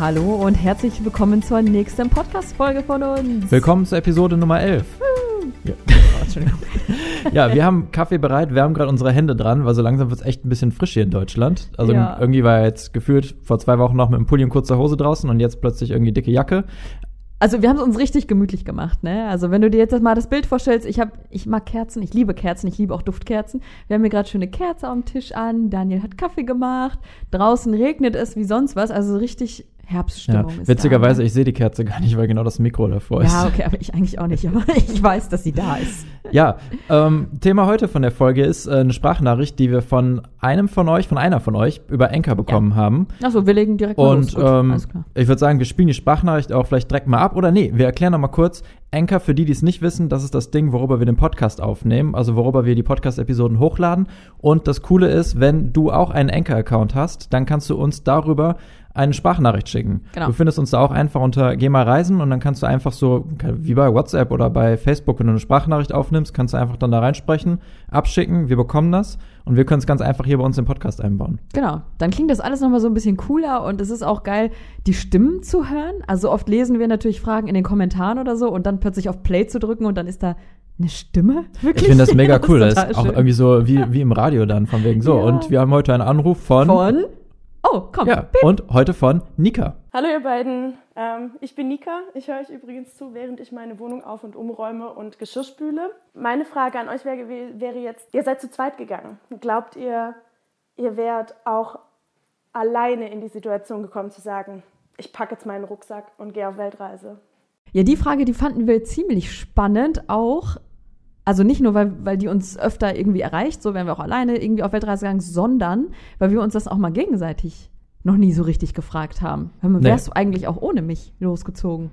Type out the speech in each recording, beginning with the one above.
hallo und herzlich willkommen zur nächsten Podcast-Folge von uns. Willkommen zur Episode Nummer 11. Ja. ja, wir haben Kaffee bereit, wir haben gerade unsere Hände dran, weil so langsam wird es echt ein bisschen frisch hier in Deutschland. Also Ja. irgendwie war jetzt gefühlt vor zwei Wochen noch mit einem Pulli und kurzer Hose draußen und jetzt plötzlich irgendwie dicke Jacke. Also wir haben es uns richtig gemütlich gemacht, ne? Also wenn du dir jetzt mal das Bild vorstellst, ich hab, ich mag Kerzen, ich liebe Kerzen, ich liebe auch Duftkerzen. Wir haben hier gerade schöne Kerze am Tisch an, Daniel hat Kaffee gemacht, draußen regnet es wie sonst was, also richtig Ja, Herbststimmung ist witzigerweise, da. ne? ich sehe die Kerze gar nicht, weil genau das Mikro davor ist. Ja, okay, aber ich eigentlich auch nicht, aber ich weiß, dass sie da ist. Ja, ähm, Thema heute von der Folge ist äh, eine Sprachnachricht, die wir von einem von euch, von einer von euch über Enker bekommen haben. Achso, wir legen direkt mal los. Und Gut, ähm, ich würde sagen, wir spielen die Sprachnachricht auch vielleicht direkt mal ab. Oder nee, wir erklären noch mal kurz. Anchor, für die, die es nicht wissen, das ist das Ding, worüber wir den Podcast aufnehmen, also worüber wir die Podcast-Episoden hochladen. Und das Coole ist, wenn du auch einen Anchor-Account hast, dann kannst du uns darüber eine Sprachnachricht schicken. Genau. Du findest uns da auch einfach unter Geh mal reisen und dann kannst du einfach so, wie bei WhatsApp oder bei Facebook, wenn du eine Sprachnachricht aufnimmst, kannst du einfach dann da reinsprechen, abschicken, wir bekommen das und wir können es ganz einfach hier bei uns im Podcast einbauen. Genau, dann klingt das alles nochmal so ein bisschen cooler und es ist auch geil, die Stimmen zu hören. Also oft lesen wir natürlich Fragen in den Kommentaren oder so und dann plötzlich auf Play zu drücken und dann ist da eine Stimme. Wirklich? Ich finde das mega cool. Das total ist auch schön. irgendwie so wie, wie im Radio dann, von wegen so. Ja. Und wir haben heute einen Anruf von. Von? Oh, komm. ja, und heute von Nika. Hallo ihr beiden, ähm, ich bin Nika. Ich höre euch übrigens zu, während ich meine Wohnung auf- und umräume und Geschirr spüle. Meine Frage an euch wäre, wäre jetzt, ihr seid zu zweit gegangen. Glaubt ihr, ihr wärt auch alleine in die Situation gekommen zu sagen, ich packe jetzt meinen Rucksack und gehe auf Weltreise? Ja, die Frage, die fanden wir ziemlich spannend auch. Also nicht nur, weil, weil die uns öfter irgendwie erreicht, so wären wir auch alleine irgendwie auf Weltreise gegangen, sondern weil wir uns das auch mal gegenseitig noch nie so richtig gefragt haben. Mal, Nee. wärst du eigentlich auch ohne mich losgezogen?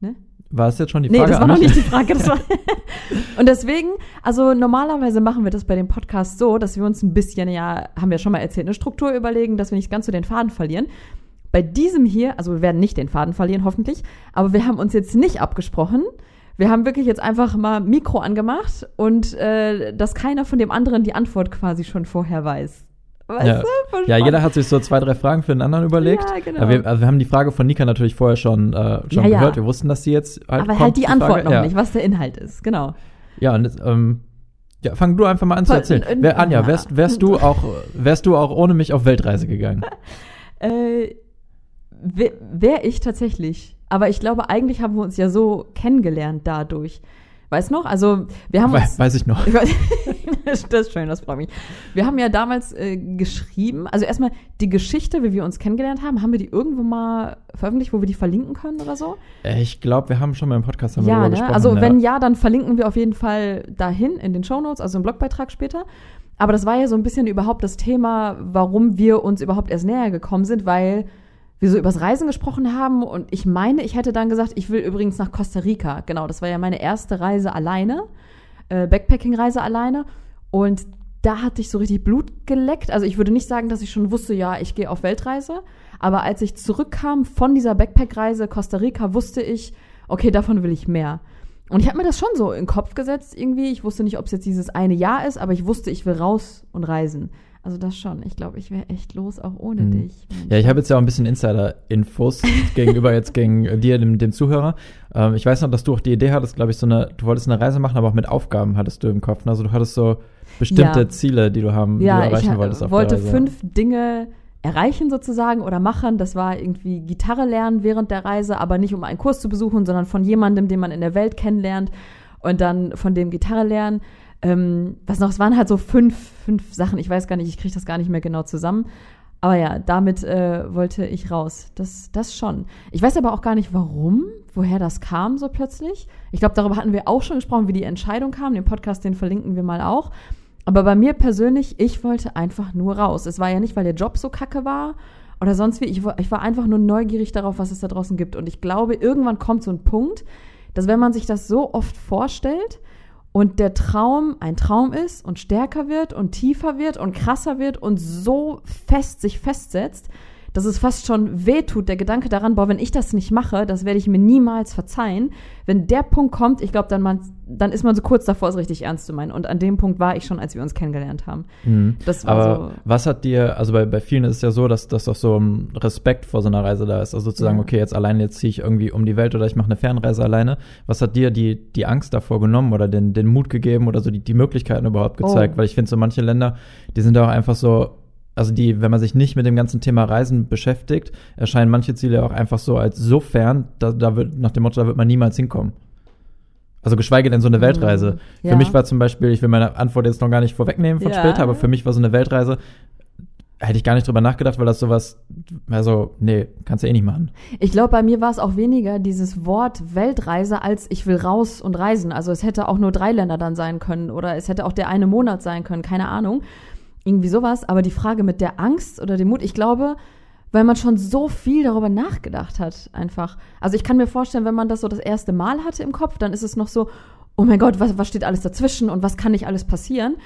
Ne? War es jetzt schon die Nee, Frage? das war noch nicht die Frage. Das war und deswegen, also normalerweise machen wir das bei dem Podcast so, dass wir uns ein bisschen, ja, haben wir schon mal erzählt, eine Struktur überlegen, dass wir nicht ganz so den Faden verlieren. Bei diesem hier, also wir werden nicht den Faden verlieren, hoffentlich, aber wir haben uns jetzt nicht abgesprochen. Wir haben wirklich jetzt einfach mal Mikro angemacht und äh, dass keiner von dem anderen die Antwort quasi schon vorher weiß. Weißt Ja. du? Ja, jeder hat sich so zwei, drei Fragen für den anderen überlegt. Ja, genau. Wir, also wir haben die Frage von Nika natürlich vorher schon, äh, schon Ja, ja. gehört. Wir wussten, dass sie jetzt halt aber kommt, halt die Antwort Frage. noch nicht, was der Inhalt ist, genau. Ja, und ähm, ja, fang du einfach mal an zu erzählen. äh, Wer, Anja, ja. wärst, wärst du auch, wärst du auch ohne mich auf Weltreise gegangen? Äh, Wäre wär ich tatsächlich. Aber ich glaube, eigentlich haben wir uns ja so kennengelernt dadurch. Weißt noch? Also, wir haben We uns. weiß ich noch. Weiß- das ist schön, das freut mich. Wir haben ja damals äh, geschrieben, also erstmal die Geschichte, wie wir uns kennengelernt haben, haben wir die irgendwo mal veröffentlicht, wo wir die verlinken können oder so? Äh, Ich glaube, wir haben schon mal im Podcast darüber Ja, ne? gesprochen. Also ja. wenn ja, dann verlinken wir auf jeden Fall dahin in den Shownotes, also im Blogbeitrag später. Aber das war ja so ein bisschen überhaupt das Thema, warum wir uns überhaupt erst näher gekommen sind, weil wir so übers Reisen gesprochen haben und ich meine, ich hätte dann gesagt, ich will übrigens nach Costa Rica. Genau, das war ja meine erste Reise alleine, äh, Backpacking-Reise alleine und da hatte ich so richtig Blut geleckt. Also ich würde nicht sagen, dass ich schon wusste, ja, ich gehe auf Weltreise. Aber als ich zurückkam von dieser Backpack-Reise Costa Rica, wusste ich, okay, davon will ich mehr. Und ich habe mir das schon so in den Kopf gesetzt irgendwie. Ich wusste nicht, ob es jetzt dieses eine Jahr ist, aber ich wusste, ich will raus und reisen. Also das schon. Ich glaube, ich wäre echt los, auch ohne Mhm. dich. Ja, ich habe jetzt ja auch ein bisschen Insider-Infos gegenüber jetzt gegen dir, dem, dem Zuhörer. Ähm, ich weiß noch, dass du auch die Idee hattest, glaube ich, so eine, du wolltest eine Reise machen, aber auch mit Aufgaben hattest du im Kopf. ne? Also du hattest so bestimmte Ja. Ziele, die du haben, ja, die du erreichen ich wolltest. auf wollte fünf Dinge erreichen sozusagen oder machen. Das war irgendwie Gitarre lernen während der Reise, aber nicht um einen Kurs zu besuchen, sondern von jemandem, den man in der Welt kennenlernt und dann von dem Gitarre lernen. Ähm, was noch, es waren halt so fünf, fünf Sachen. Ich weiß gar nicht, ich kriege das gar nicht mehr genau zusammen. Aber ja, damit äh, wollte ich raus. Das, das schon. Ich weiß aber auch gar nicht, warum, woher das kam so plötzlich. Ich glaube, darüber hatten wir auch schon gesprochen, wie die Entscheidung kam. Den Podcast, den verlinken wir mal auch. Aber bei mir persönlich, ich wollte einfach nur raus. Es war ja nicht, weil der Job so kacke war oder sonst wie. Ich ich war einfach nur neugierig darauf, was es da draußen gibt. Und ich glaube, irgendwann kommt so ein Punkt, dass wenn man sich das so oft vorstellt und der Traum ein Traum ist und stärker wird und tiefer wird und krasser wird und so fest sich festsetzt, dass es fast schon wehtut, der Gedanke daran, boah, wenn ich das nicht mache, das werde ich mir niemals verzeihen. Wenn der Punkt kommt, ich glaube, dann, man, dann ist man so kurz davor, es richtig ernst zu meinen. Und an dem Punkt war ich schon, als wir uns kennengelernt haben. Mhm. Das war Aber so. was hat dir, also bei, bei vielen ist es ja so, dass, dass doch so ein Respekt vor so einer Reise da ist. Also sozusagen, Ja. okay, jetzt alleine, jetzt ziehe ich irgendwie um die Welt oder ich mache eine Fernreise alleine. Was hat dir die, die Angst davor genommen oder den, den Mut gegeben oder so die, die Möglichkeiten überhaupt gezeigt? Oh. Weil ich finde, so manche Länder, die sind auch einfach so, also die, wenn man sich nicht mit dem ganzen Thema Reisen beschäftigt, erscheinen manche Ziele auch einfach so als so fern, da, da wird, nach dem Motto, da wird man niemals hinkommen. Also geschweige denn so eine Weltreise. Mhm. Ja. Für mich war zum Beispiel, ich will meine Antwort jetzt noch gar nicht vorwegnehmen von Ja. später, aber für mich war so eine Weltreise, hätte ich gar nicht drüber nachgedacht, weil das sowas, also, nee, kannst du eh nicht machen. Ich glaube, bei mir war es auch weniger dieses Wort Weltreise, als ich will raus und reisen. Also es hätte auch nur drei Länder dann sein können oder es hätte auch der eine Monat sein können, keine Ahnung. Irgendwie sowas. Aber die Frage mit der Angst oder dem Mut, ich glaube, weil man schon so viel darüber nachgedacht hat, einfach. Also ich kann mir vorstellen, wenn man das so das erste Mal hatte im Kopf, dann ist es noch so, oh mein Gott, was, was steht alles dazwischen und was kann nicht alles passieren?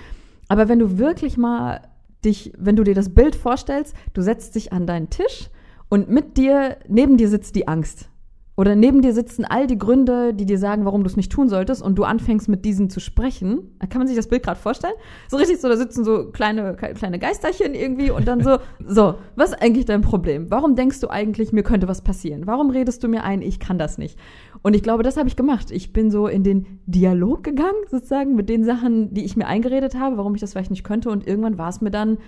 Aber wenn du wirklich mal dich, wenn du dir das Bild vorstellst, du setzt dich an deinen Tisch und mit dir, neben dir sitzt die Angst. Oder neben dir sitzen all die Gründe, die dir sagen, warum du es nicht tun solltest, und du anfängst mit diesen zu sprechen. Kann man sich das Bild gerade vorstellen? So richtig so, da sitzen so kleine, kleine Geisterchen irgendwie und dann so, so, was ist eigentlich dein Problem? Warum denkst du eigentlich, mir könnte was passieren? Warum redest du mir ein, ich kann das nicht? Und ich glaube, das habe ich gemacht. Ich bin so in den Dialog gegangen, sozusagen, mit den Sachen, die ich mir eingeredet habe, warum ich das vielleicht nicht könnte. Und irgendwann war es mir dann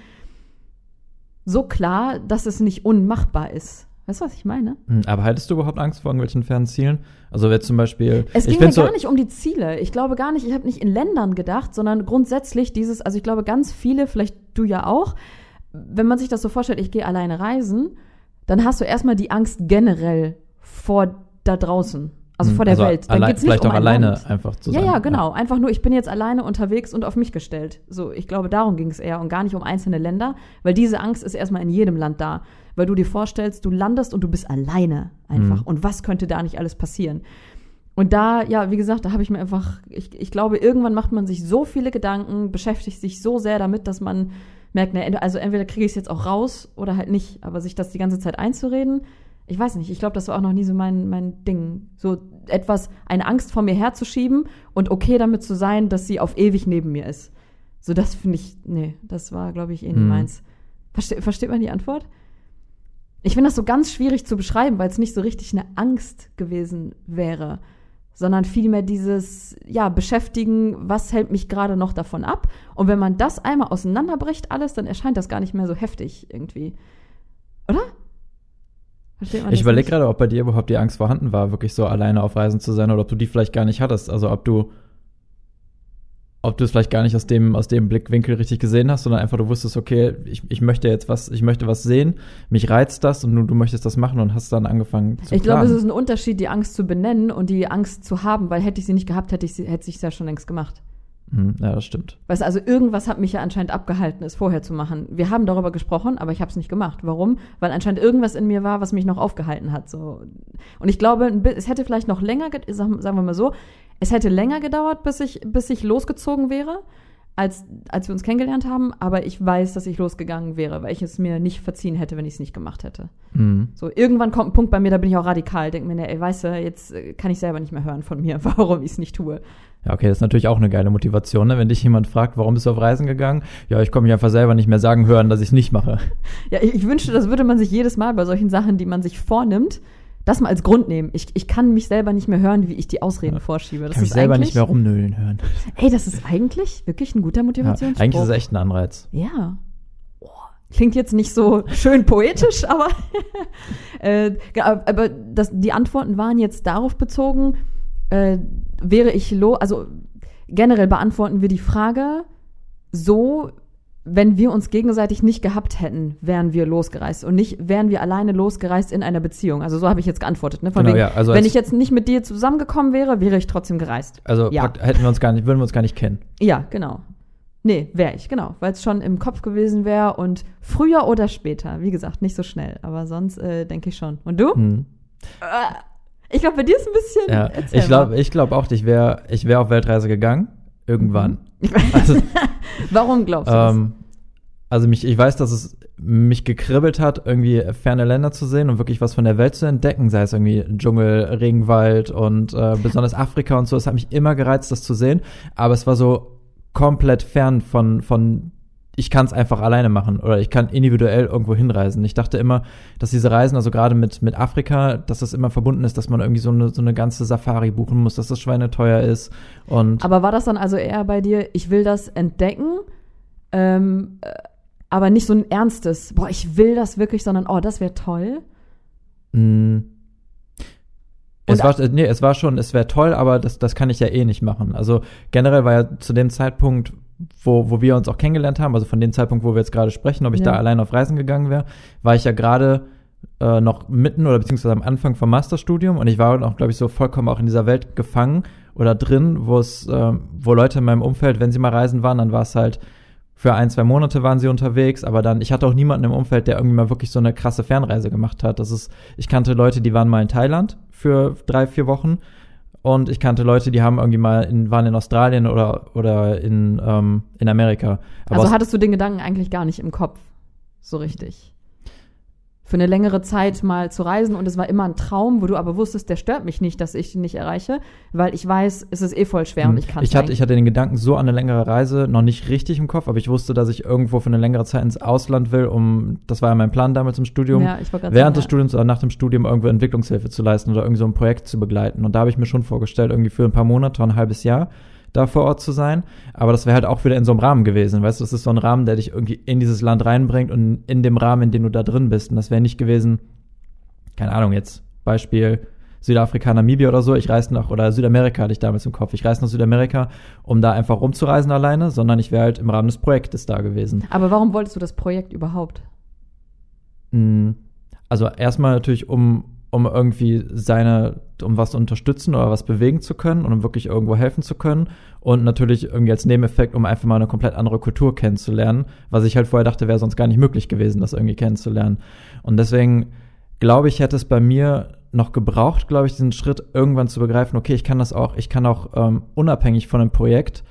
so klar, dass es nicht unmachbar ist. Weißt du, was ich meine? Hm, Aber hattest du überhaupt Angst vor irgendwelchen fernen Zielen? Also jetzt zum Beispiel, Es ging mir gar nicht um die Ziele. Ich glaube gar nicht, ich habe nicht in Ländern gedacht, sondern grundsätzlich dieses, also ich glaube ganz viele, vielleicht du ja auch, wenn man sich das so vorstellt, ich gehe alleine reisen, dann hast du erstmal die Angst generell vor da draußen, also hm, vor der also Welt. Dann geht's nicht vielleicht um auch ein alleine Land. einfach zu Ja, sein. ja, genau. Einfach nur, ich bin jetzt alleine unterwegs und auf mich gestellt. So, ich glaube, darum ging es eher und gar nicht um einzelne Länder, weil diese Angst ist erstmal in jedem Land da. Weil du dir vorstellst, du landest und du bist alleine einfach. Mhm. Und was könnte da nicht alles passieren? Und da, ja, wie gesagt, da habe ich mir einfach, ich, ich glaube, irgendwann macht man sich so viele Gedanken, beschäftigt sich so sehr damit, dass man merkt, ne, also entweder kriege ich es jetzt auch raus oder halt nicht. Aber sich das die ganze Zeit einzureden, ich weiß nicht, ich glaube, das war auch noch nie so mein, mein Ding. So etwas, eine Angst vor mir herzuschieben und okay damit zu sein, dass sie auf ewig neben mir ist. So, das finde ich, nee, das war, glaube ich, eh nicht Hm. meins. Verste, versteht man die Antwort? Ich finde das so ganz schwierig zu beschreiben, weil es nicht so richtig eine Angst gewesen wäre, sondern vielmehr dieses, ja, beschäftigen, was hält mich gerade noch davon ab? Und wenn man das einmal auseinanderbricht, alles, dann erscheint das gar nicht mehr so heftig irgendwie. Oder? Ich überlege gerade, ob bei dir überhaupt die Angst vorhanden war, wirklich so alleine auf Reisen zu sein oder ob du die vielleicht gar nicht hattest. Also ob du ob du es vielleicht gar nicht aus dem, aus dem Blickwinkel richtig gesehen hast, sondern einfach du wusstest, okay, ich, ich möchte jetzt was, ich möchte was sehen, mich reizt das und du, du möchtest das machen und hast dann angefangen zu Ich glaube, es ist ein Unterschied, die Angst zu benennen und die Angst zu haben, weil hätte ich sie nicht gehabt, hätte ich sie, hätte ich ja schon längst gemacht. Hm, ja, das stimmt. Weißt du, also irgendwas hat mich ja anscheinend abgehalten, es vorher zu machen. Wir haben darüber gesprochen, aber ich habe es nicht gemacht. Warum? Weil anscheinend irgendwas in mir war, was mich noch aufgehalten hat. So. Und ich glaube, es hätte vielleicht noch länger, ge- sag- sagen wir mal so, es hätte länger gedauert, bis ich, bis ich losgezogen wäre, als, als wir uns kennengelernt haben. Aber ich weiß, dass ich losgegangen wäre, weil ich es mir nicht verziehen hätte, wenn ich es nicht gemacht hätte. Hm. So, irgendwann kommt ein Punkt bei mir, da bin ich auch radikal. Denk mir, ne, ey, weißt du, jetzt äh, kann ich selber nicht mehr hören von mir, warum ich es nicht tue. Ja, okay, das ist natürlich auch eine geile Motivation, ne? wenn dich jemand fragt, warum bist du auf Reisen gegangen? Ja, ich komme mich einfach selber nicht mehr sagen hören, dass ich es nicht mache. Ja, ich, ich wünschte, das würde man sich jedes Mal bei solchen Sachen, die man sich vornimmt, das mal als Grund nehmen. Ich, ich kann mich selber nicht mehr hören, wie ich die Ausreden Ja. vorschiebe. Das Ich kann mich ist selber nicht mehr rumnöhlen hören. Ey, das ist eigentlich wirklich ein guter Ja, Motivationsspruch. eigentlich ist es echt ein Anreiz. Ja. Oh, Klingt jetzt nicht so schön poetisch, aber, äh, ja, aber das, die Antworten waren jetzt darauf bezogen, äh, wäre ich lo, also generell beantworten wir die Frage so, wenn wir uns gegenseitig nicht gehabt hätten, wären wir losgereist und nicht wären wir alleine losgereist in einer Beziehung. Also so habe ich jetzt geantwortet. Ne? Von Genau, wegen, ja, also wenn ich jetzt nicht mit dir zusammengekommen wäre, wäre ich trotzdem gereist. Also Ja. hätten wir uns gar nicht, würden wir uns gar nicht kennen. Ja, genau. Nee, wäre ich, genau. Weil es schon im Kopf gewesen wäre und früher oder später. Wie gesagt, nicht so schnell. Aber sonst äh, denke ich schon. Und du? Hm. Äh, Ich glaube, bei dir ist ein bisschen. Ja, ich glaube ich glaub auch, ich wäre ich wär auf Weltreise gegangen. Irgendwann. Mhm. Also, Warum glaubst du das? ähm, also mich, ich weiß, dass es mich gekribbelt hat, irgendwie ferne Länder zu sehen und wirklich was von der Welt zu entdecken, sei es irgendwie Dschungel, Regenwald und äh, besonders Afrika und so. Es hat mich immer gereizt, das zu sehen, aber es war so komplett fern von, von ich kann es einfach alleine machen oder ich kann individuell irgendwo hinreisen. Ich dachte immer, dass diese Reisen, also gerade mit, mit Afrika, dass das immer verbunden ist, dass man irgendwie so eine, so eine ganze Safari buchen muss, dass das Schweine teuer ist. Und Aber war das dann also eher bei dir, ich will das entdecken, ähm, äh, aber nicht so ein ernstes, boah, ich will das wirklich, sondern oh, das wäre toll? mh, es war, nee, es war schon, es wäre toll, aber das, das kann ich ja eh nicht machen. Also generell war ja zu dem Zeitpunkt, wo, wo wir uns auch kennengelernt haben, also von dem Zeitpunkt, wo wir jetzt gerade sprechen, ob ich Ja. da allein auf Reisen gegangen wäre, war ich ja gerade äh, noch mitten oder beziehungsweise am Anfang vom Masterstudium und ich war auch, glaube ich, so vollkommen auch in dieser Welt gefangen oder drin, wo es, äh, wo Leute in meinem Umfeld, wenn sie mal reisen waren, dann war es halt für ein, zwei Monate waren sie unterwegs, aber dann, ich hatte auch niemanden im Umfeld, der irgendwie mal wirklich so eine krasse Fernreise gemacht hat. Das ist, ich kannte Leute, die waren mal in Thailand für drei, vier Wochen und ich kannte Leute, die haben irgendwie mal in, waren in Australien oder, oder in, ähm, in Amerika. Aber also hattest du den Gedanken eigentlich gar nicht im Kopf, so richtig? Für eine längere Zeit mal zu reisen. Und es war immer ein Traum, wo du aber wusstest, der stört mich nicht, dass ich ihn nicht erreiche, weil ich weiß, es ist eh voll schwer und ich kann ich hatte, ich hatte den Gedanken so an eine längere Reise noch nicht richtig im Kopf, aber ich wusste, dass ich irgendwo für eine längere Zeit ins Ausland will, um, das war ja mein Plan damals im Studium, ja, während des sagen, Studiums oder nach dem Studium irgendwo Entwicklungshilfe zu leisten oder irgendwie so ein Projekt zu begleiten. Und da habe ich mir schon vorgestellt, irgendwie für ein paar Monate, ein halbes Jahr da vor Ort zu sein. Aber das wäre halt auch wieder in so einem Rahmen gewesen. Weißt du, das ist so ein Rahmen, der dich irgendwie in dieses Land reinbringt und in dem Rahmen, in dem du da drin bist. Und das wäre nicht gewesen, keine Ahnung, jetzt Beispiel Südafrika, Namibia oder so. Ich reise nach, oder Südamerika hatte ich damals im Kopf. Ich reise nach Südamerika, um da einfach rumzureisen alleine, sondern ich wäre halt im Rahmen des Projektes da gewesen. Aber warum wolltest du das Projekt überhaupt? Mm, Also erstmal natürlich, um, um irgendwie seine, um was unterstützen oder was bewegen zu können und um wirklich irgendwo helfen zu können. Und natürlich irgendwie als Nebeneffekt, um einfach mal eine komplett andere Kultur kennenzulernen, was ich halt vorher dachte, wäre sonst gar nicht möglich gewesen, das irgendwie kennenzulernen. Und deswegen glaube ich, hätte es bei mir noch gebraucht, glaube ich, diesen Schritt irgendwann zu begreifen, okay, ich kann das auch, ich kann auch ähm, unabhängig von einem Projekt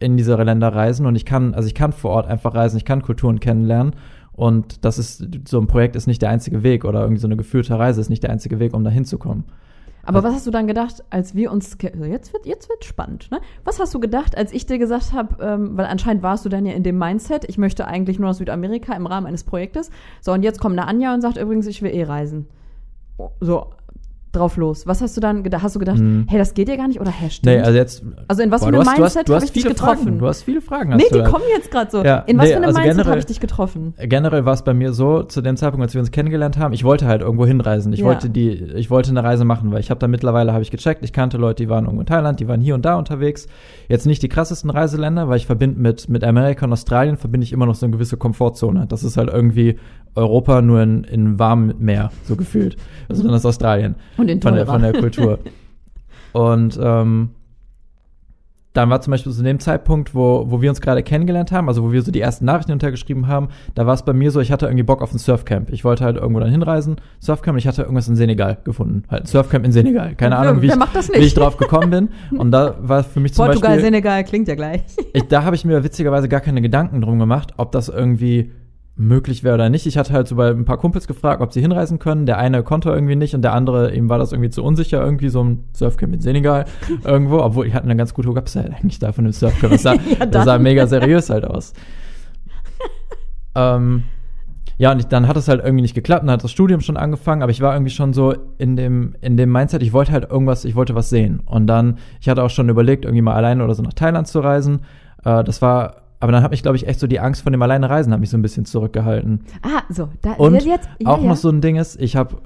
in diese Länder reisen und ich kann, also ich kann vor Ort einfach reisen, ich kann Kulturen kennenlernen und das ist, so ein Projekt ist nicht der einzige Weg oder irgendwie so eine geführte Reise ist nicht der einzige Weg, um da hinzukommen. Aber was hast du dann gedacht, als wir uns also jetzt wird jetzt wird spannend, ne? Was hast du gedacht, als ich dir gesagt habe, ähm, weil anscheinend warst du dann ja in dem Mindset, ich möchte eigentlich nur nach Südamerika im Rahmen eines Projektes. So und jetzt kommt eine Anja und sagt übrigens, ich will eh reisen. So drauf los. Was hast du dann gedacht? Hast du gedacht, Hm. hey, das geht ja gar nicht oder hey, stimmt? Nee, also jetzt. Also in was Boah, für einem Mindset habe ich dich getroffen? Fragen. Du hast viele Fragen. nee, hast du die da. kommen jetzt gerade so. Ja, in was nee, für einem also Mindset habe ich dich getroffen? generell war es bei mir so, zu dem Zeitpunkt, als wir uns kennengelernt haben, ich wollte halt irgendwo hinreisen. Ich Ja. wollte die, ich wollte eine Reise machen, weil ich habe da mittlerweile, habe ich gecheckt, ich kannte Leute, die waren irgendwo in Thailand, die waren hier und da unterwegs. Jetzt nicht die krassesten Reiseländer, weil ich verbinde mit, mit Amerika und Australien verbinde ich immer noch so eine gewisse Komfortzone. Das ist halt irgendwie Europa nur in, in warmem Meer, so gefühlt. Also dann ist Australien. Und in von der, von der Kultur. Und ähm, dann war zum Beispiel zu dem Zeitpunkt, wo, wo wir uns gerade kennengelernt haben, also wo wir so die ersten Nachrichten untergeschrieben haben, da war es bei mir so, ich hatte irgendwie Bock auf ein Surfcamp. Ich wollte halt irgendwo dann hinreisen, Surfcamp, und ich hatte irgendwas in Senegal gefunden. Halt ein Surfcamp in Senegal. Keine Ja, Ahnung, wie ich, wie ich drauf gekommen bin. Und da war für mich zum Portugal, Beispiel, Senegal klingt ja gleich. ich, da habe ich mir witzigerweise gar keine Gedanken drum gemacht, ob das irgendwie möglich wäre oder nicht. Ich hatte halt so bei ein paar Kumpels gefragt, ob sie hinreisen können. Der eine konnte irgendwie nicht und der andere, ihm war das irgendwie zu unsicher, irgendwie so ein Surfcamp in Senegal irgendwo, obwohl die hatten eine ganz gute Website eigentlich da von dem Surfcamp. Das sah, Ja, das sah mega seriös halt aus. ähm, ja, und ich, dann hat es halt irgendwie nicht geklappt, dann hat das Studium schon angefangen, aber ich war irgendwie schon so in dem, in dem Mindset, ich wollte halt irgendwas, ich wollte was sehen. Und dann, ich hatte auch schon überlegt, irgendwie mal alleine oder so nach Thailand zu reisen. Äh, das war, aber dann hat mich, glaube ich, echt so die Angst von dem alleine Reisen hat mich so ein bisschen zurückgehalten. Ah, so, da Und jetzt ja, auch ja. noch so ein Ding ist, ich habe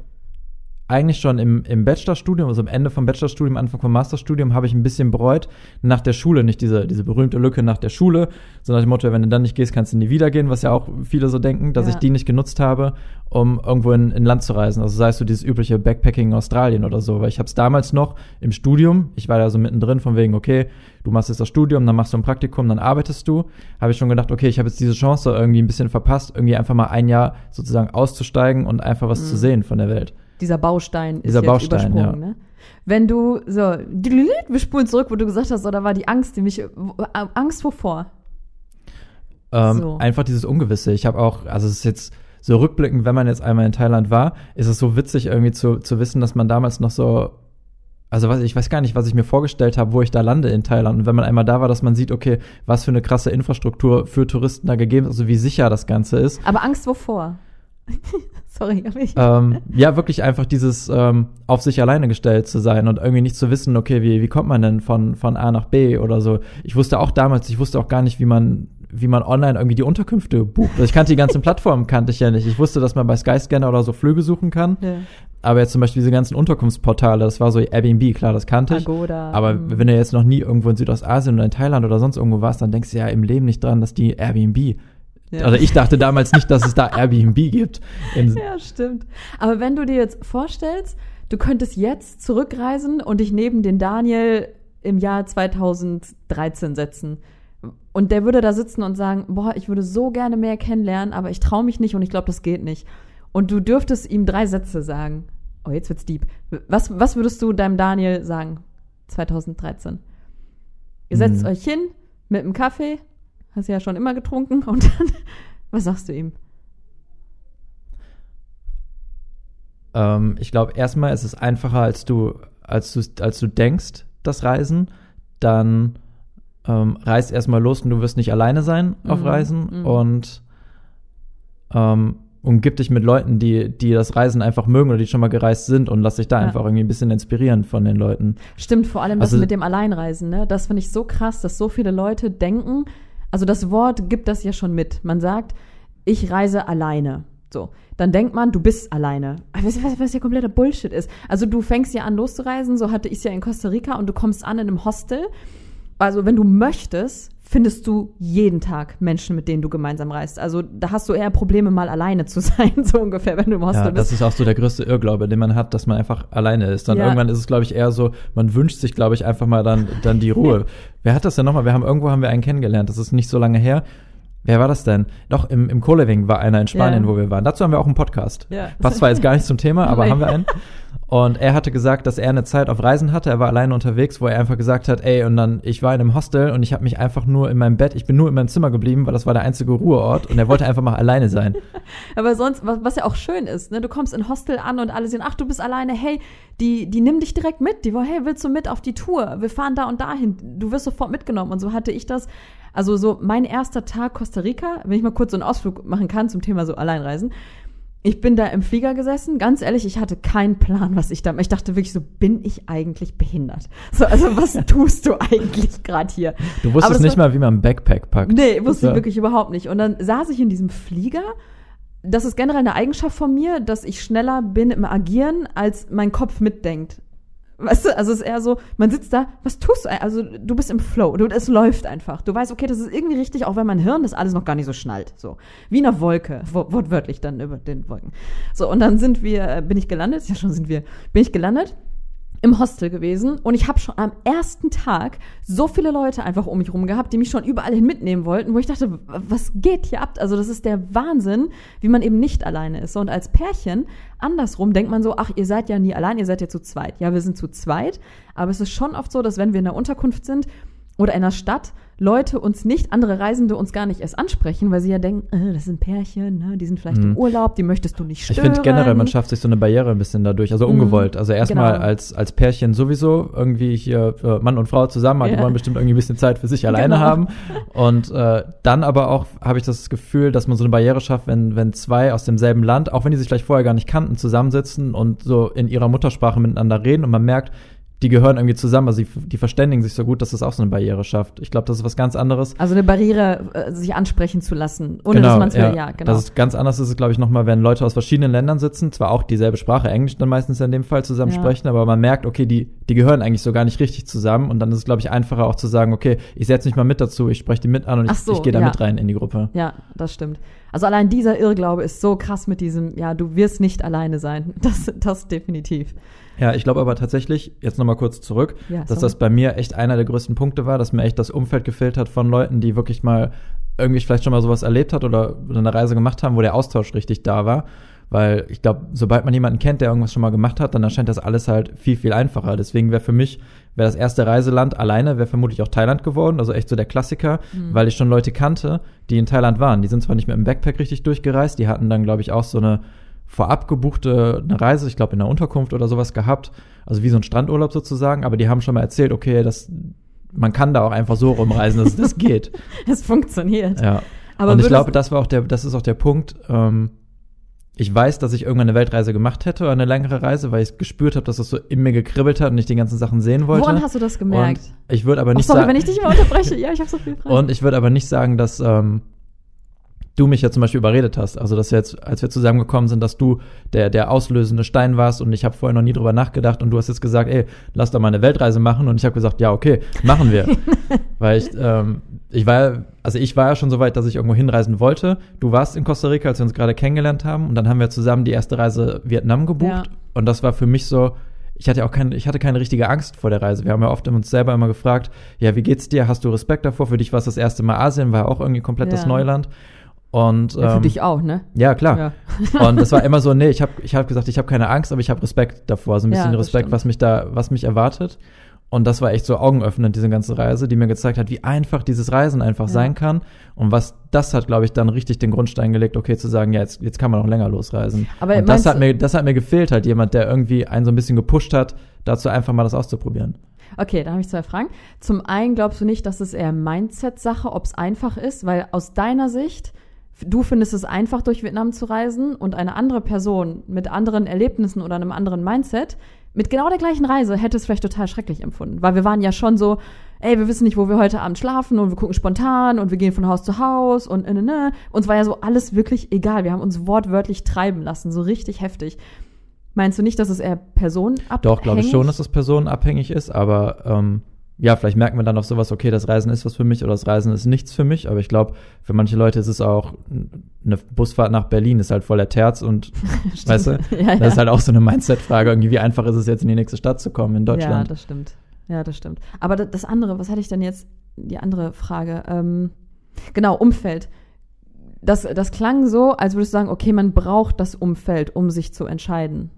eigentlich schon im, im Bachelorstudium, also am Ende vom Bachelorstudium, Anfang vom Masterstudium, habe ich ein bisschen bereut, nach der Schule, nicht diese, diese berühmte Lücke nach der Schule, sondern dem Motto, wenn du dann nicht gehst, kannst du nie wieder gehen, was ja auch viele so denken, dass Ja. ich die nicht genutzt habe, um irgendwo in, in Land zu reisen. Also sei es so dieses übliche Backpacking in Australien oder so, weil ich habe es damals noch im Studium, ich war da so mittendrin von wegen, okay, du machst jetzt das Studium, dann machst du ein Praktikum, dann arbeitest du, habe ich schon gedacht, okay, ich habe jetzt diese Chance irgendwie ein bisschen verpasst, irgendwie einfach mal ein Jahr sozusagen auszusteigen und einfach was zu sehen von der Welt. Dieser Baustein ist Dieser jetzt Baustein, übersprungen, ja. ne? Wenn du so, wir spulen zurück, wo du gesagt hast, oder war die Angst, die mich, äh, Angst wovor? Ähm, So. Einfach dieses Ungewisse. Ich habe auch, also es ist jetzt so rückblickend, wenn man jetzt einmal in Thailand war, ist es so witzig irgendwie zu, zu wissen, dass man damals noch so also was, ich weiß gar nicht, was ich mir vorgestellt habe, wo ich da lande in Thailand. Und wenn man einmal da war, dass man sieht, okay, was für eine krasse Infrastruktur für Touristen da gegeben ist, also wie sicher das Ganze ist. Aber Angst wovor? Sorry, hab ich. Ähm, ja, wirklich einfach dieses ähm, auf sich alleine gestellt zu sein und irgendwie nicht zu wissen, okay, wie, wie kommt man denn von, von A nach B oder so. Ich wusste auch damals, ich wusste auch gar nicht, wie man wie man online irgendwie die Unterkünfte bucht. Also ich kannte die ganzen Plattformen, kannte ich ja nicht. Ich wusste, dass man bei Skyscanner oder so Flüge suchen kann. Ja. Aber jetzt zum Beispiel diese ganzen Unterkunftsportale, das war so Airbnb, klar, das kannte ich. Agoda. Aber mhm. wenn du jetzt noch nie irgendwo in Südostasien oder in Thailand oder sonst irgendwo warst, dann denkst du ja im Leben nicht dran, dass die Airbnb ja. Also ich dachte damals nicht, dass es da Airbnb gibt. ja, stimmt. Aber wenn du dir jetzt vorstellst, du könntest jetzt zurückreisen und dich neben den Daniel im Jahr 2013 setzen. Und der würde da sitzen und sagen, boah, ich würde so gerne mehr kennenlernen, aber ich traue mich nicht und ich glaube, das geht nicht. Und du dürftest ihm drei Sätze sagen. Oh, jetzt wird's deep. Was, was würdest du deinem Daniel sagen? 2013. Ihr setzt hm. euch hin mit einem Kaffee Hast du ja schon immer getrunken. Und dann, was sagst du ihm? Ähm, ich glaube, erstmal ist es einfacher, als du, als du, als du denkst, das Reisen. Dann ähm, reist erstmal los und du wirst nicht alleine sein auf mhm. Reisen. Mhm. Und ähm, umgib dich mit Leuten, die, die das Reisen einfach mögen oder die schon mal gereist sind und lass dich da ja. einfach irgendwie ein bisschen inspirieren von den Leuten. Stimmt, vor allem also, das mit dem Alleinreisen, ne? Das finde ich so krass, dass so viele Leute denken, also das Wort gibt das ja schon mit. Man sagt, ich reise alleine. So. Dann denkt man, du bist alleine. Was, was, was ja kompletter Bullshit ist. Also du fängst ja an loszureisen, so hatte ich es ja in Costa Rica und du kommst an in einem Hostel. Also wenn du möchtest, findest du jeden Tag Menschen, mit denen du gemeinsam reist. Also da hast du eher Probleme, mal alleine zu sein, so ungefähr, wenn du im Hostel ja, bist. Das ist auch so der größte Irrglaube, den man hat, dass man einfach alleine ist. Dann ja. irgendwann ist es, glaube ich, eher so, man wünscht sich, glaube ich, einfach mal dann, dann die Ruhe. Wer hat das denn nochmal? Wir haben irgendwo haben wir einen kennengelernt, das ist nicht so lange her. Wer war das denn? Doch, im, im Co-Living war einer in Spanien, ja. wo wir waren. Dazu haben wir auch einen Podcast. Ja. Passt zwar jetzt gar nicht zum Thema, aber haben wir einen. Und er hatte gesagt, dass er eine Zeit auf Reisen hatte. Er war alleine unterwegs, wo er einfach gesagt hat, ey, und dann, ich war in einem Hostel und ich habe mich einfach nur in meinem Bett, ich bin nur in meinem Zimmer geblieben, weil das war der einzige Ruheort und er wollte einfach mal alleine sein. Aber sonst, was, was ja auch schön ist, ne, du kommst in Hostel an und alle sehen, ach, du bist alleine, hey, die, die nimm dich direkt mit. Die wollen, hey, willst du mit auf die Tour? Wir fahren da und dahin. Du wirst sofort mitgenommen. Und so hatte ich das. Also so mein erster Tag Costa Rica, wenn ich mal kurz so einen Ausflug machen kann zum Thema so Alleinreisen ich bin da im Flieger gesessen, ganz ehrlich, ich hatte keinen Plan, was ich da. Ich dachte wirklich so, bin ich eigentlich behindert? So, also was tust du eigentlich gerade hier? Du wusstest nicht war, mal, wie man ein Backpack packt. Nee, wusste ja. ich wirklich überhaupt nicht. Und dann saß ich in diesem Flieger. Das ist generell eine Eigenschaft von mir, dass ich schneller bin im Agieren, als mein Kopf mitdenkt. Weißt du, also es ist eher so, man sitzt da, was tust du? Also du bist im Flow, du, es läuft einfach. Du weißt, okay, das ist irgendwie richtig, auch wenn mein Hirn das alles noch gar nicht so schnallt. So, wie in einer Wolke, wortwörtlich dann über den Wolken. So, und dann sind wir, äh, bin ich gelandet, ja schon sind wir, bin ich gelandet im Hostel gewesen und ich habe schon am ersten Tag so viele Leute einfach um mich rum gehabt, die mich schon überall hin mitnehmen wollten, wo ich dachte, was geht hier ab? Also das ist der Wahnsinn, wie man eben nicht alleine ist. Und als Pärchen, andersrum, denkt man so, ach, ihr seid ja nie allein, ihr seid ja zu zweit. Ja, wir sind zu zweit, aber es ist schon oft so, dass wenn wir in der Unterkunft sind oder in einer Stadt, Leute uns nicht, andere Reisende uns gar nicht erst ansprechen, weil sie ja denken, äh, das sind Pärchen, ne? die sind vielleicht mhm. im Urlaub, die möchtest du nicht stören. Ich finde generell, man schafft sich so eine Barriere ein bisschen dadurch, also mhm. ungewollt. Also erstmal genau. als, als Pärchen sowieso irgendwie hier äh, Mann und Frau zusammen, ja. die wollen bestimmt irgendwie ein bisschen Zeit für sich alleine genau. haben. Und äh, dann aber auch habe ich das Gefühl, dass man so eine Barriere schafft, wenn, wenn zwei aus demselben Land, auch wenn die sich vielleicht vorher gar nicht kannten, zusammensitzen und so in ihrer Muttersprache miteinander reden und man merkt, die gehören irgendwie zusammen, also die, die verständigen sich so gut, dass das auch so eine Barriere schafft. Ich glaube, das ist was ganz anderes. Also eine Barriere, äh, sich ansprechen zu lassen, ohne genau, dass man es ja, will, ja, genau. Das ist ganz anders ist es, glaube ich, nochmal, wenn Leute aus verschiedenen Ländern sitzen, zwar auch dieselbe Sprache, Englisch dann meistens in dem Fall zusammen ja. sprechen, aber man merkt, okay, die, die gehören eigentlich so gar nicht richtig zusammen und dann ist es, glaube ich, einfacher auch zu sagen, okay, ich setze mich mal mit dazu, ich spreche die mit an und ich, so, ich gehe da ja. mit rein in die Gruppe. Ja, das stimmt. Also allein dieser Irrglaube ist so krass mit diesem, ja, du wirst nicht alleine sein. Das, das definitiv. Ja, ich glaube aber tatsächlich, jetzt nochmal kurz zurück, ja, dass das bei mir echt einer der größten Punkte war, dass mir echt das Umfeld gefehlt hat von Leuten, die wirklich mal irgendwie vielleicht schon mal sowas erlebt hat oder eine Reise gemacht haben, wo der Austausch richtig da war. Weil ich glaube, sobald man jemanden kennt, der irgendwas schon mal gemacht hat, dann erscheint das alles halt viel, viel einfacher. Deswegen wäre für mich, wäre das erste Reiseland alleine, wäre vermutlich auch Thailand geworden, also echt so der Klassiker, Mhm. weil ich schon Leute kannte, die in Thailand waren. Die sind zwar nicht mit dem Backpack richtig durchgereist, die hatten dann, glaube ich, auch so eine vorab gebuchte eine Reise, ich glaube in der Unterkunft oder sowas gehabt, also wie so ein Strandurlaub sozusagen, aber die haben schon mal erzählt, okay, das, man kann da auch einfach so rumreisen, das, das geht. Es funktioniert. Ja. Aber und ich glaube, das war auch der, das ist auch der Punkt. Ähm, ich weiß, dass ich irgendwann eine Weltreise gemacht hätte oder eine längere Reise, weil ich gespürt habe, dass es so in mir gekribbelt hat und ich die ganzen Sachen sehen wollte. Woran hast du das gemerkt? Und ich würde aber nicht sorry, sagen, wenn ich dich mal unterbreche. Ja, ich habe so viel Fragen. und ich würde aber nicht sagen, dass ähm, du mich ja zum Beispiel überredet hast. Also dass jetzt, als wir zusammengekommen sind, dass du der der auslösende Stein warst und ich habe vorher noch nie drüber nachgedacht und du hast jetzt gesagt, ey, lass doch mal eine Weltreise machen und ich habe gesagt, ja okay, machen wir, weil ich ähm, ich war ja- also ich war ja schon so weit, dass ich irgendwo hinreisen wollte. Du warst in Costa Rica, als wir uns gerade kennengelernt haben und dann haben wir zusammen die erste Reise Vietnam gebucht Ja. und das war für mich so ich hatte ja auch keine, ich hatte keine richtige Angst vor der Reise. Wir haben ja oft uns selber immer gefragt, ja, wie geht's dir? Hast du Respekt davor? Für dich war es das erste Mal Asien, war ja auch irgendwie komplettes Ja. Neuland. Und ja, für ähm, dich auch, ne? ja, klar. Ja. Und das war immer so, nee, ich habe ich hab gesagt, ich habe keine Angst, aber ich habe Respekt davor, so ein Ja, bisschen das Respekt, stimmt. was mich da, was mich erwartet. Und das war echt so augenöffnend, diese ganze Reise, die mir gezeigt hat, wie einfach dieses Reisen einfach Ja. sein kann. Und was das hat, glaube ich, dann richtig den Grundstein gelegt, okay, zu sagen, ja, jetzt, jetzt kann man auch länger losreisen. Aber und das hat mir, das hat mir gefehlt, halt jemand, der irgendwie einen so ein bisschen gepusht hat, dazu einfach mal das auszuprobieren. Okay, da habe ich zwei Fragen. Zum einen glaubst du nicht, dass es eher Mindset-Sache, ob es einfach ist, weil aus deiner Sicht, du findest es einfach, durch Vietnam zu reisen und eine andere Person mit anderen Erlebnissen oder einem anderen Mindset mit genau der gleichen Reise hätte es vielleicht total schrecklich empfunden. Weil wir waren ja schon so, ey, wir wissen nicht, wo wir heute Abend schlafen und wir gucken spontan und wir gehen von Haus zu Haus und äh, ne, ne. Uns war ja so alles wirklich egal. Wir haben uns wortwörtlich treiben lassen, so richtig heftig. Meinst du nicht, dass es eher personenabhängig Doch, glaube ich schon, dass das personenabhängig ist, aber ähm, ja, vielleicht merkt man dann auf sowas, okay, das Reisen ist was für mich oder das Reisen ist nichts für mich, aber ich glaube, für manche Leute ist es auch eine Busfahrt nach Berlin ist halt voll der Terz und weißt du, Ja, ja. das ist halt auch so eine Mindset-Frage, irgendwie, wie einfach ist es jetzt in die nächste Stadt zu kommen in Ja, Deutschland? das stimmt. Ja, das stimmt. Aber da- das andere, was hatte ich denn jetzt? Die andere Frage. Ähm, genau, Umfeld. Das, das klang so, als würdest du sagen, okay, man braucht das Umfeld, um sich zu entscheiden.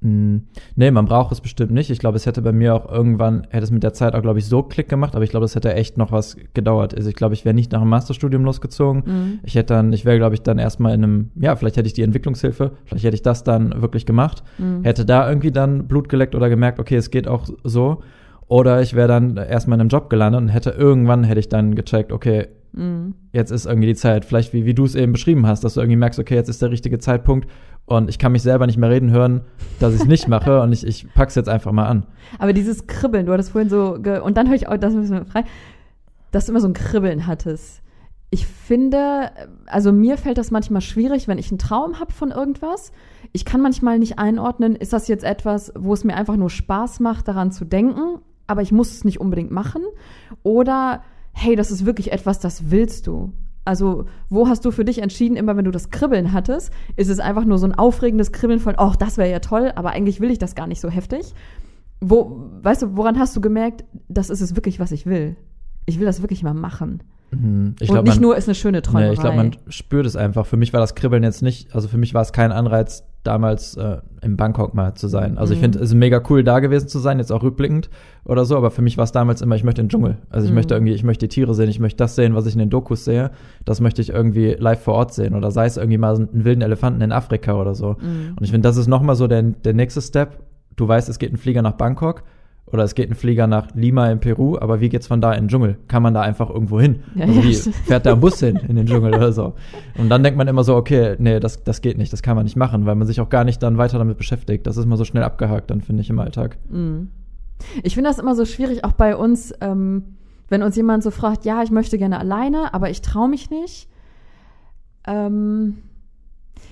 Mm, Nee, man braucht es bestimmt nicht. Ich glaube, es hätte bei mir auch irgendwann, hätte es mit der Zeit auch, glaube ich, so Klick gemacht, aber ich glaube, es hätte echt noch was gedauert. Also ich glaube, ich wäre nicht nach dem Masterstudium losgezogen. Mhm. Ich hätte dann, ich wäre, glaube ich, dann erstmal in einem, ja, vielleicht hätte ich die Entwicklungshilfe, vielleicht hätte ich das dann wirklich gemacht, Mhm. hätte da irgendwie dann Blut geleckt oder gemerkt, okay, es geht auch so. Oder ich wäre dann erstmal in einem Job gelandet und hätte irgendwann hätte ich dann gecheckt, okay, Mhm. jetzt ist irgendwie die Zeit, vielleicht wie, wie du es eben beschrieben hast, dass du irgendwie merkst, okay, jetzt ist der richtige Zeitpunkt und ich kann mich selber nicht mehr reden hören, dass ich es nicht mache und ich, ich pack's jetzt einfach mal an. Aber dieses Kribbeln, du hattest vorhin so, und dann höre ich auch, das müssen wir frei, dass du immer so ein Kribbeln hattest. Ich finde, also mir fällt das manchmal schwierig, wenn ich einen Traum habe von irgendwas. Ich kann manchmal nicht einordnen, ist das jetzt etwas, wo es mir einfach nur Spaß macht, daran zu denken, aber ich muss es nicht unbedingt machen. Oder, hey, das ist wirklich etwas, das willst du. Also, wo hast du für dich entschieden, immer wenn du das Kribbeln hattest, ist es einfach nur so ein aufregendes Kribbeln von, oh, das wäre ja toll, aber eigentlich will ich das gar nicht so heftig. Wo, weißt du, woran hast du gemerkt, das ist es wirklich, was ich will? Ich will das wirklich mal machen. Mhm. Ich und glaub, nicht man- nur ist eine schöne Träumerei. Nee, ich glaube, man spürt es einfach. Für mich war das Kribbeln jetzt nicht, also für mich war es kein Anreiz, damals äh, in Bangkok mal zu sein. Also ich Mhm. finde es ist mega cool, da gewesen zu sein, jetzt auch rückblickend oder so, aber für mich war es damals immer, ich möchte in den Dschungel. Also ich Mhm. möchte irgendwie, ich möchte die Tiere sehen, ich möchte das sehen, was ich in den Dokus sehe, das möchte ich irgendwie live vor Ort sehen. Oder sei es irgendwie mal einen wilden Elefanten in Afrika oder so. Mhm. Und ich finde, das ist nochmal so der, der nächste Step. Du weißt, es geht ein Flieger nach Bangkok oder es geht ein Flieger nach Lima in Peru, aber wie geht's von da in den Dschungel? Kann man da einfach irgendwo hin? Ja, also ja, wie fährt da ein Bus hin in den Dschungel oder so? Und dann denkt man immer so, okay, nee, das, das geht nicht, das kann man nicht machen, weil man sich auch gar nicht dann weiter damit beschäftigt. Das ist mal so schnell abgehakt, dann finde ich im Alltag. Mhm. Ich finde das immer so schwierig, auch bei uns, ähm, wenn uns jemand so fragt, ja, ich möchte gerne alleine, aber ich traue mich nicht. Ähm,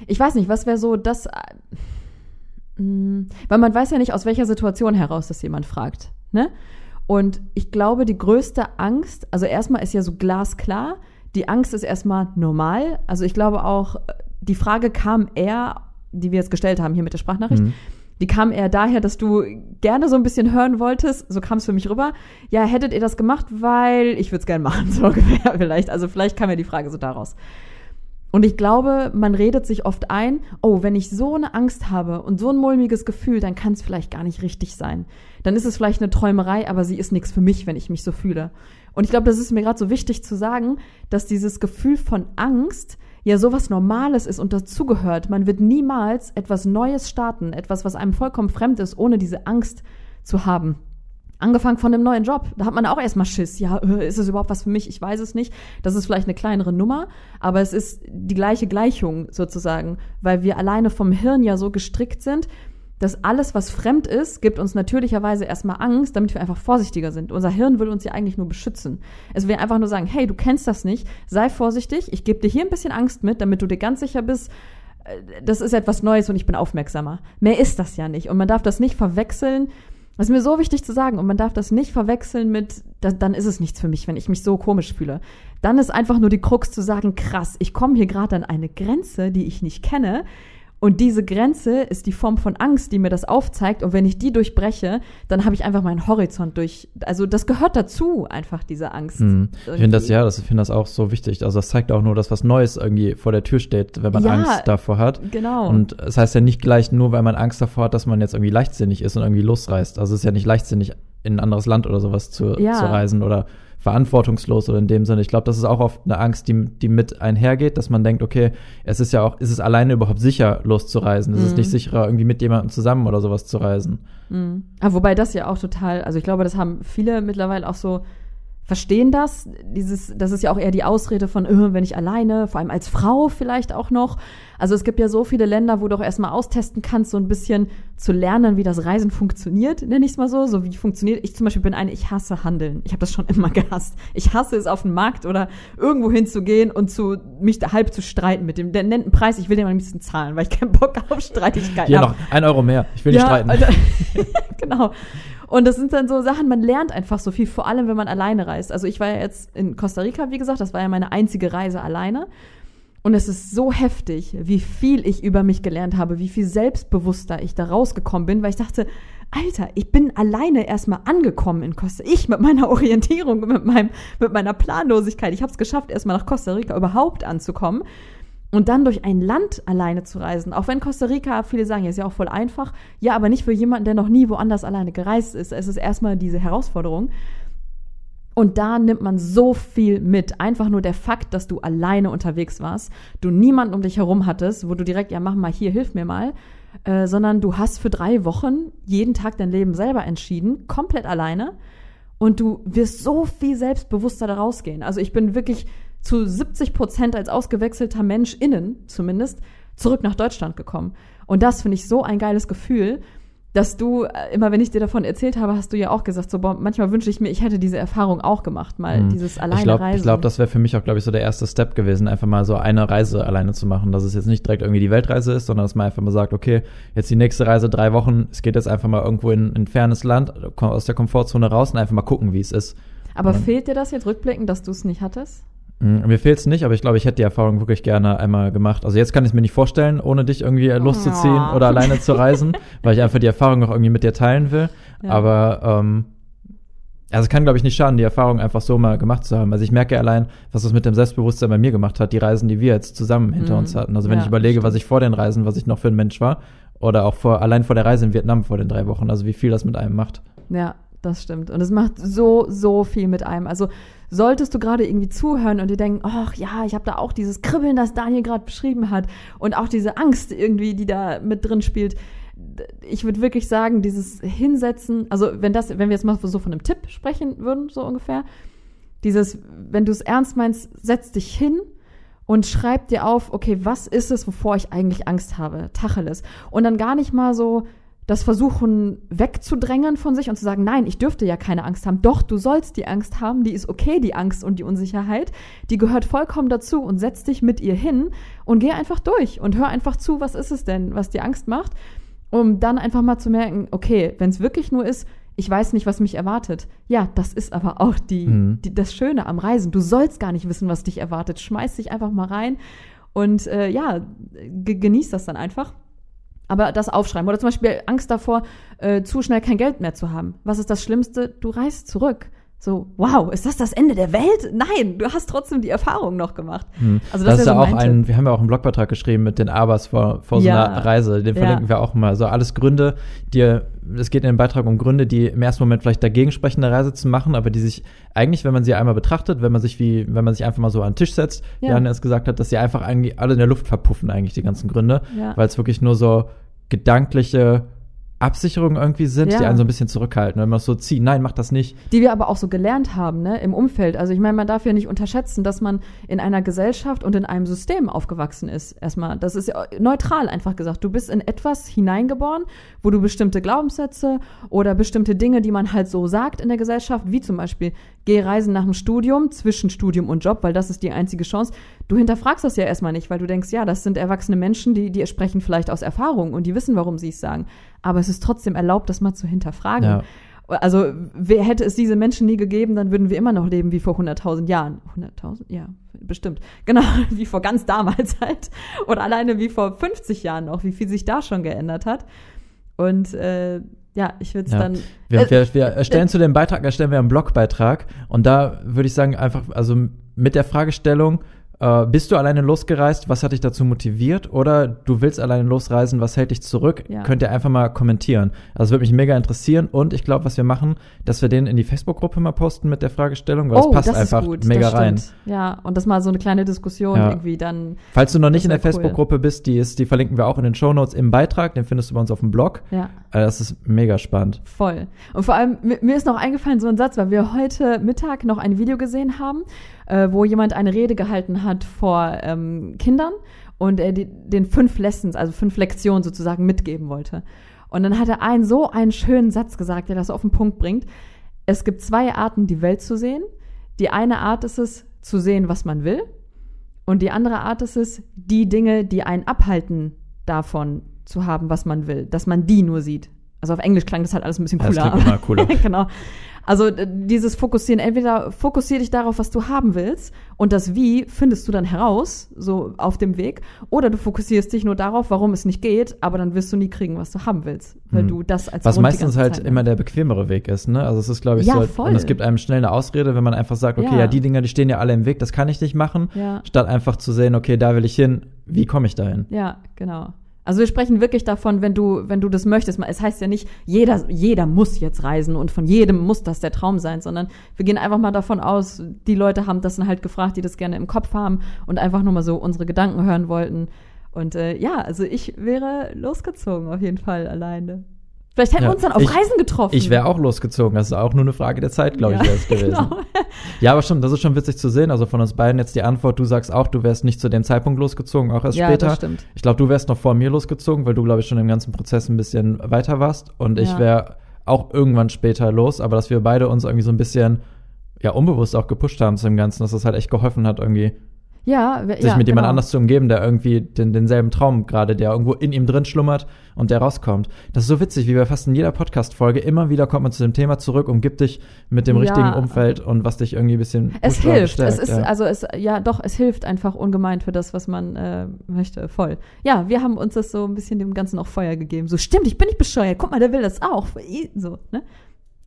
ich weiß nicht, was wäre so das. Äh, mh, weil man weiß ja nicht, aus welcher Situation heraus das jemand fragt. Ne? Und ich glaube, die größte Angst, also erstmal ist ja so glasklar, die Angst ist erstmal normal. Also ich glaube auch, die Frage kam eher, die wir jetzt gestellt haben hier mit der Sprachnachricht, Mhm. die kam eher daher, dass du gerne so ein bisschen hören wolltest, so kam es für mich rüber. Ja, hättet ihr das gemacht, weil ich würde es gerne machen, so ungefähr vielleicht. Also vielleicht kam ja die Frage so daraus. Und ich glaube, man redet sich oft ein, oh, wenn ich so eine Angst habe und so ein mulmiges Gefühl, dann kann es vielleicht gar nicht richtig sein. Dann ist es vielleicht eine Träumerei, aber sie ist nichts für mich, wenn ich mich so fühle. Und ich glaube, das ist mir gerade so wichtig zu sagen, dass dieses Gefühl von Angst ja sowas Normales ist und dazugehört. Man wird niemals etwas Neues starten, etwas, was einem vollkommen fremd ist, ohne diese Angst zu haben. Angefangen von einem neuen Job. Da hat man auch erstmal Schiss. Ja, ist es überhaupt was für mich? Ich weiß es nicht. Das ist vielleicht eine kleinere Nummer, aber es ist die gleiche Gleichung sozusagen, weil wir alleine vom Hirn ja so gestrickt sind, dass alles, was fremd ist, gibt uns natürlicherweise erstmal Angst, damit wir einfach vorsichtiger sind. Unser Hirn will uns ja eigentlich nur beschützen. Es will einfach nur sagen, hey, du kennst das nicht, sei vorsichtig, ich gebe dir hier ein bisschen Angst mit, damit du dir ganz sicher bist, äh, das ist etwas Neues und ich bin aufmerksamer. Mehr ist das ja nicht. Und man darf das nicht verwechseln das ist mir so wichtig zu sagen und man darf das nicht verwechseln mit, da, dann ist es nichts für mich, wenn ich mich so komisch fühle. Dann ist einfach nur die Krux zu sagen, krass, ich komme hier gerade an eine Grenze, die ich nicht kenne. Und diese Grenze ist die Form von Angst, die mir das aufzeigt. Und wenn ich die durchbreche, dann habe ich einfach meinen Horizont durch. Also das gehört dazu, einfach diese Angst. Hm. Ich finde das ja, das, ich finde das auch so wichtig. Also das zeigt auch nur, dass was Neues irgendwie vor der Tür steht, wenn man ja, Angst davor hat. Genau. Und es das heißt ja nicht gleich nur, weil man Angst davor hat, dass man jetzt irgendwie leichtsinnig ist und irgendwie losreist. Also es ist ja nicht leichtsinnig, in ein anderes Land oder sowas zu, ja. zu reisen oder verantwortungslos oder in dem Sinne. Ich glaube, das ist auch oft eine Angst, die, die mit einhergeht, dass man denkt, okay, es ist ja auch, ist es alleine überhaupt sicher, loszureisen? Mhm. Ist es nicht sicherer, irgendwie mit jemandem zusammen oder sowas zu reisen? Mhm. Aber wobei das ja auch total, also ich glaube, das haben viele mittlerweile auch so verstehen das. Dieses, das ist ja auch eher die Ausrede von, äh, wenn ich alleine, vor allem als Frau vielleicht auch noch. Also es gibt ja so viele Länder, wo du auch erstmal austesten kannst, so ein bisschen zu lernen, wie das Reisen funktioniert, nenne ich es mal so. So wie funktioniert. Ich zum Beispiel bin eine, ich hasse Handeln. Ich habe das schon immer gehasst. Ich hasse es, auf den Markt oder irgendwo hinzugehen und zu mich halb zu streiten mit dem der nennt einen Preis. Ich will den am liebsten zahlen, weil ich keinen Bock auf Streitigkeiten habe. Hier noch ein Euro mehr. Ich will nicht ja, streiten. Also, genau. Und das sind dann so Sachen, man lernt einfach so viel, vor allem wenn man alleine reist. Also ich war ja jetzt in Costa Rica, wie gesagt, das war ja meine einzige Reise alleine. Und es ist so heftig, wie viel ich über mich gelernt habe, wie viel selbstbewusster ich da rausgekommen bin, weil ich dachte, Alter, ich bin alleine erstmal angekommen in Costa. Ich mit meiner Orientierung, mit, meinem, mit meiner Planlosigkeit. Ich habe es geschafft, erstmal nach Costa Rica überhaupt anzukommen. Und dann durch ein Land alleine zu reisen, auch wenn Costa Rica, viele sagen, ja, ist ja auch voll einfach, ja, aber nicht für jemanden, der noch nie woanders alleine gereist ist. Es ist erstmal diese Herausforderung. Und da nimmt man so viel mit. Einfach nur der Fakt, dass du alleine unterwegs warst, du niemanden um dich herum hattest, wo du direkt, ja, mach mal hier, hilf mir mal, äh, sondern du hast für drei Wochen jeden Tag dein Leben selber entschieden, komplett alleine. Und du wirst so viel selbstbewusster da rausgehen. Also ich bin wirklich zu 70 Prozent als ausgewechselter Mensch innen zumindest zurück nach Deutschland gekommen. Und das finde ich so ein geiles Gefühl, dass du, äh, immer wenn ich dir davon erzählt habe, hast du ja auch gesagt, so, boah, manchmal wünsche ich mir, ich hätte diese Erfahrung auch gemacht, mal mhm. dieses alleine ich glaub, Reisen. Ich glaube, das wäre für mich auch, glaube ich, so der erste Step gewesen, einfach mal so eine Reise alleine zu machen, dass es jetzt nicht direkt irgendwie die Weltreise ist, sondern dass man einfach mal sagt, okay, jetzt die nächste Reise drei Wochen, es geht jetzt einfach mal irgendwo in ein fernes Land, aus der Komfortzone raus und einfach mal gucken, wie es ist. Aber fehlt dir das jetzt rückblickend, dass du es nicht hattest? Mhm, mir fehlt es nicht, aber ich glaube, ich hätte die Erfahrung wirklich gerne einmal gemacht. Also jetzt kann ich es mir nicht vorstellen, ohne dich irgendwie loszuziehen oh. oder alleine zu reisen, weil ich einfach die Erfahrung noch irgendwie mit dir teilen will. Ja. Aber ähm, also es kann, glaube ich, nicht schaden, die Erfahrung einfach so mal gemacht zu haben. Also ich merke allein, was das mit dem Selbstbewusstsein bei mir gemacht hat, die Reisen, die wir jetzt zusammen hinter mhm. uns hatten. Also wenn ja, ich überlege, stimmt. was ich vor den Reisen, was ich noch für ein Mensch war, oder auch vor, allein vor der Reise in Vietnam vor den drei Wochen, also wie viel das mit einem macht. Ja, das stimmt. Und es macht so, so viel mit einem. Also solltest du gerade irgendwie zuhören und dir denken, ach ja, ich habe da auch dieses Kribbeln, das Daniel gerade beschrieben hat und auch diese Angst irgendwie, die da mit drin spielt. Ich würde wirklich sagen, dieses Hinsetzen, also wenn das, wenn wir jetzt mal so von einem Tipp sprechen würden, so ungefähr, dieses, wenn du es ernst meinst, setz dich hin und schreib dir auf, okay, was ist es, wovor ich eigentlich Angst habe? Tacheles. Und dann gar nicht mal so, das versuchen wegzudrängen von sich und zu sagen, nein, ich dürfte ja keine Angst haben. Doch, du sollst die Angst haben, die ist okay, die Angst und die Unsicherheit, die gehört vollkommen dazu und setz dich mit ihr hin und geh einfach durch und hör einfach zu, was ist es denn, was dir Angst macht, um dann einfach mal zu merken, okay, wenn es wirklich nur ist, ich weiß nicht, was mich erwartet. Ja, das ist aber auch die, mhm. die, das Schöne am Reisen. Du sollst gar nicht wissen, was dich erwartet. Schmeiß dich einfach mal rein und äh, ja, genieß das dann einfach. Aber das aufschreiben. Oder zum Beispiel Angst davor, äh, zu schnell kein Geld mehr zu haben. Was ist das Schlimmste? Du reist zurück. so, wow, ist das das Ende der Welt? Nein, du hast trotzdem die Erfahrung noch gemacht. Hm. Also das, ist ja so auch ein, wir haben ja auch einen Blogbeitrag geschrieben mit den Abers vor, vor so Ja. einer Reise. Den Ja. verlinken wir auch mal. So alles Gründe, die, es geht in dem Beitrag um Gründe, die im ersten Moment vielleicht dagegen sprechen, eine Reise zu machen, aber die sich eigentlich, wenn man sie einmal betrachtet, wenn man sich wie, wenn man sich einfach mal so an den Tisch setzt, wie Ja. Anne es gesagt hat, dass sie einfach eigentlich alle in der Luft verpuffen, eigentlich die ganzen Gründe, Ja. weil es wirklich nur so gedankliche Absicherungen irgendwie sind, Ja. die einen so ein bisschen zurückhalten. Wenn man es so zieht, nein, mach das nicht. die wir aber auch so gelernt haben, ne, im Umfeld. Also ich meine, man darf ja nicht unterschätzen, dass man in einer Gesellschaft und in einem System aufgewachsen ist. Erstmal, das ist ja neutral einfach gesagt. Du bist in etwas hineingeboren, wo du bestimmte Glaubenssätze oder bestimmte Dinge, die man halt so sagt in der Gesellschaft, wie zum Beispiel, geh reisen nach dem Studium, zwischen Studium und Job, weil das ist die einzige Chance. Du hinterfragst das ja erstmal nicht, weil du denkst, ja, das sind erwachsene Menschen, die, die sprechen vielleicht aus Erfahrung und die wissen, warum sie es sagen. Aber es ist trotzdem erlaubt, das mal zu hinterfragen. Ja. Also, wer hätte es diese Menschen nie gegeben, dann würden wir immer noch leben wie vor 100.000 Jahren. 100.000? Ja, bestimmt. Genau, wie vor ganz damals halt. Oder alleine wie vor 50 Jahren noch, wie viel sich da schon geändert hat. Und äh, ja, ich würde es Ja. dann. Wir, Äh, wir, wir erstellen zu dem Beitrag, erstellen wir einen Blogbeitrag und da würde ich sagen, einfach, also mit der Fragestellung, äh, bist du alleine losgereist, was hat dich dazu motiviert oder du willst alleine losreisen, was hält dich zurück, Ja. könnt ihr einfach mal kommentieren. Also würde mich mega interessieren und ich glaube, was wir machen, dass wir den in die Facebook-Gruppe mal posten mit der Fragestellung, weil oh, das passt das einfach ist gut, mega rein. Ja, und das mal so eine kleine Diskussion Ja. irgendwie dann. Falls du noch nicht in der cool. Facebook-Gruppe bist, die ist, die verlinken wir auch in den Shownotes im Beitrag, den findest du bei uns auf dem Blog. Ja. Äh, das ist mega spannend. Voll. Und vor allem, mir, mir ist noch eingefallen so ein Satz, weil wir heute Mittag noch ein Video gesehen haben, äh, wo jemand eine Rede gehalten hat vor ähm, Kindern und er die, den fünf Lessons, also fünf Lektionen sozusagen mitgeben wollte. Und dann hat er einen so einen schönen Satz gesagt, der das auf den Punkt bringt. Es gibt zwei Arten, die Welt zu sehen. Die eine Art ist es, zu sehen, was man will. Und die andere Art ist es, die Dinge, die einen abhalten, davon zu haben, was man will, dass man die nur sieht. Also auf Englisch klang das halt alles ein bisschen Ja, das cooler. klingt immer cooler. genau. Also d- dieses Fokussieren, entweder fokussier dich darauf, was du haben willst und das Wie findest du dann heraus, so auf dem Weg, oder du fokussierst dich nur darauf, warum es nicht geht, aber dann wirst du nie kriegen, was du haben willst, weil Hm. du das als Was meistens halt Zeit immer der bequemere Weg ist, ne? Also es ist, glaube ich, Ja, so, voll. und es gibt einem schnell eine Ausrede, wenn man einfach sagt, okay, Ja. ja, die Dinger, die stehen ja alle im Weg, das kann ich nicht machen, Ja. statt einfach zu sehen, okay, da will ich hin, wie komme ich dahin? Ja, genau. Also wir sprechen wirklich davon, wenn du, wenn du das möchtest. Es heißt ja nicht, jeder, jeder muss jetzt reisen und von jedem muss das der Traum sein, sondern wir gehen einfach mal davon aus, die Leute haben das dann halt gefragt, die das gerne im Kopf haben und einfach nur mal so unsere Gedanken hören wollten. Und äh, ja, also ich wäre losgezogen auf jeden Fall alleine. Vielleicht hätten Ja, wir uns dann auf ich- Reisen getroffen. Ich wäre auch losgezogen, das ist auch nur eine Frage der Zeit, glaube ich, wäre es gewesen. genau. Ja, aber schon, das ist schon witzig zu sehen. Also von uns beiden jetzt die Antwort, du sagst auch, du wärst nicht zu dem Zeitpunkt losgezogen, auch erst Ja, später. das stimmt. Ich glaube, du wärst noch vor mir losgezogen, weil du, glaube ich, schon im ganzen Prozess ein bisschen weiter warst. Und ich Ja. wäre auch irgendwann später los, aber dass wir beide uns irgendwie so ein bisschen, ja, unbewusst auch gepusht haben zu dem Ganzen, dass das halt echt geholfen hat, irgendwie Ja, sich ja, mit jemand genau. anders zu umgeben, der irgendwie den, denselben Traum gerade, der irgendwo in ihm drin schlummert und der rauskommt. Das ist so witzig, wie bei fast in jeder Podcast-Folge. Immer wieder kommt man zu dem Thema zurück, umgibt dich mit dem Ja. richtigen Umfeld und was dich irgendwie ein bisschen Es hilft. Es bestärkt, ist, ja. also es, ja doch, es hilft einfach ungemein für das, was man äh, möchte. Voll. Ja, wir haben uns das so ein bisschen dem Ganzen auch Feuer gegeben. So, stimmt, ich bin nicht bescheuert. Guck mal, der will das auch. So, ne?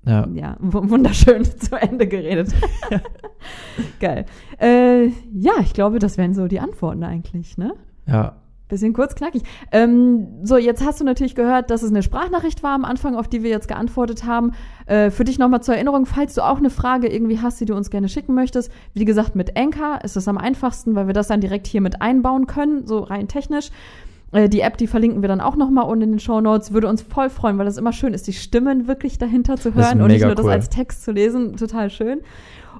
Ja. Ja, wu- wunderschön zu Ende geredet. Geil. Äh, ja, ich glaube, das wären so die Antworten eigentlich, ne? ja. Bisschen kurz, knackig. Ähm, so, jetzt hast du natürlich gehört, dass es eine Sprachnachricht war am Anfang, auf die wir jetzt geantwortet haben. Äh, für dich nochmal zur Erinnerung, falls du auch eine Frage irgendwie hast, die du uns gerne schicken möchtest. Wie gesagt, mit Anchor ist es am einfachsten, weil wir das dann direkt hier mit einbauen können, so rein technisch. Äh, die App, die verlinken wir dann auch nochmal unten in den Show Notes. Würde uns voll freuen, weil das immer schön ist, die Stimmen wirklich dahinter zu Das hören und nicht nur das cool. als Text zu lesen. Total schön.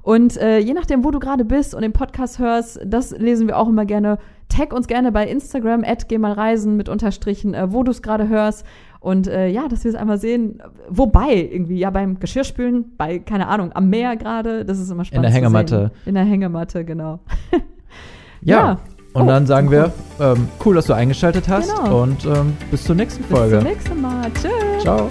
Und äh, je nachdem, wo du gerade bist und den Podcast hörst, das lesen wir auch immer gerne. Tag uns gerne bei Instagram, at geh mal reisen mit Unterstrichen, äh, wo du es gerade hörst. Und äh, ja, dass wir es einmal sehen. Wobei, irgendwie, ja, beim Geschirrspülen, bei, keine Ahnung, am Meer gerade, das ist immer spannend. der zu Hängematte. In der Hängematte, genau. Ja. Ja. Und Oh, dann sagen wir, ähm, cool, dass du eingeschaltet hast Genau. und ähm, bis zur nächsten Bis Folge. zum nächsten Mal. Tschüss. Ciao.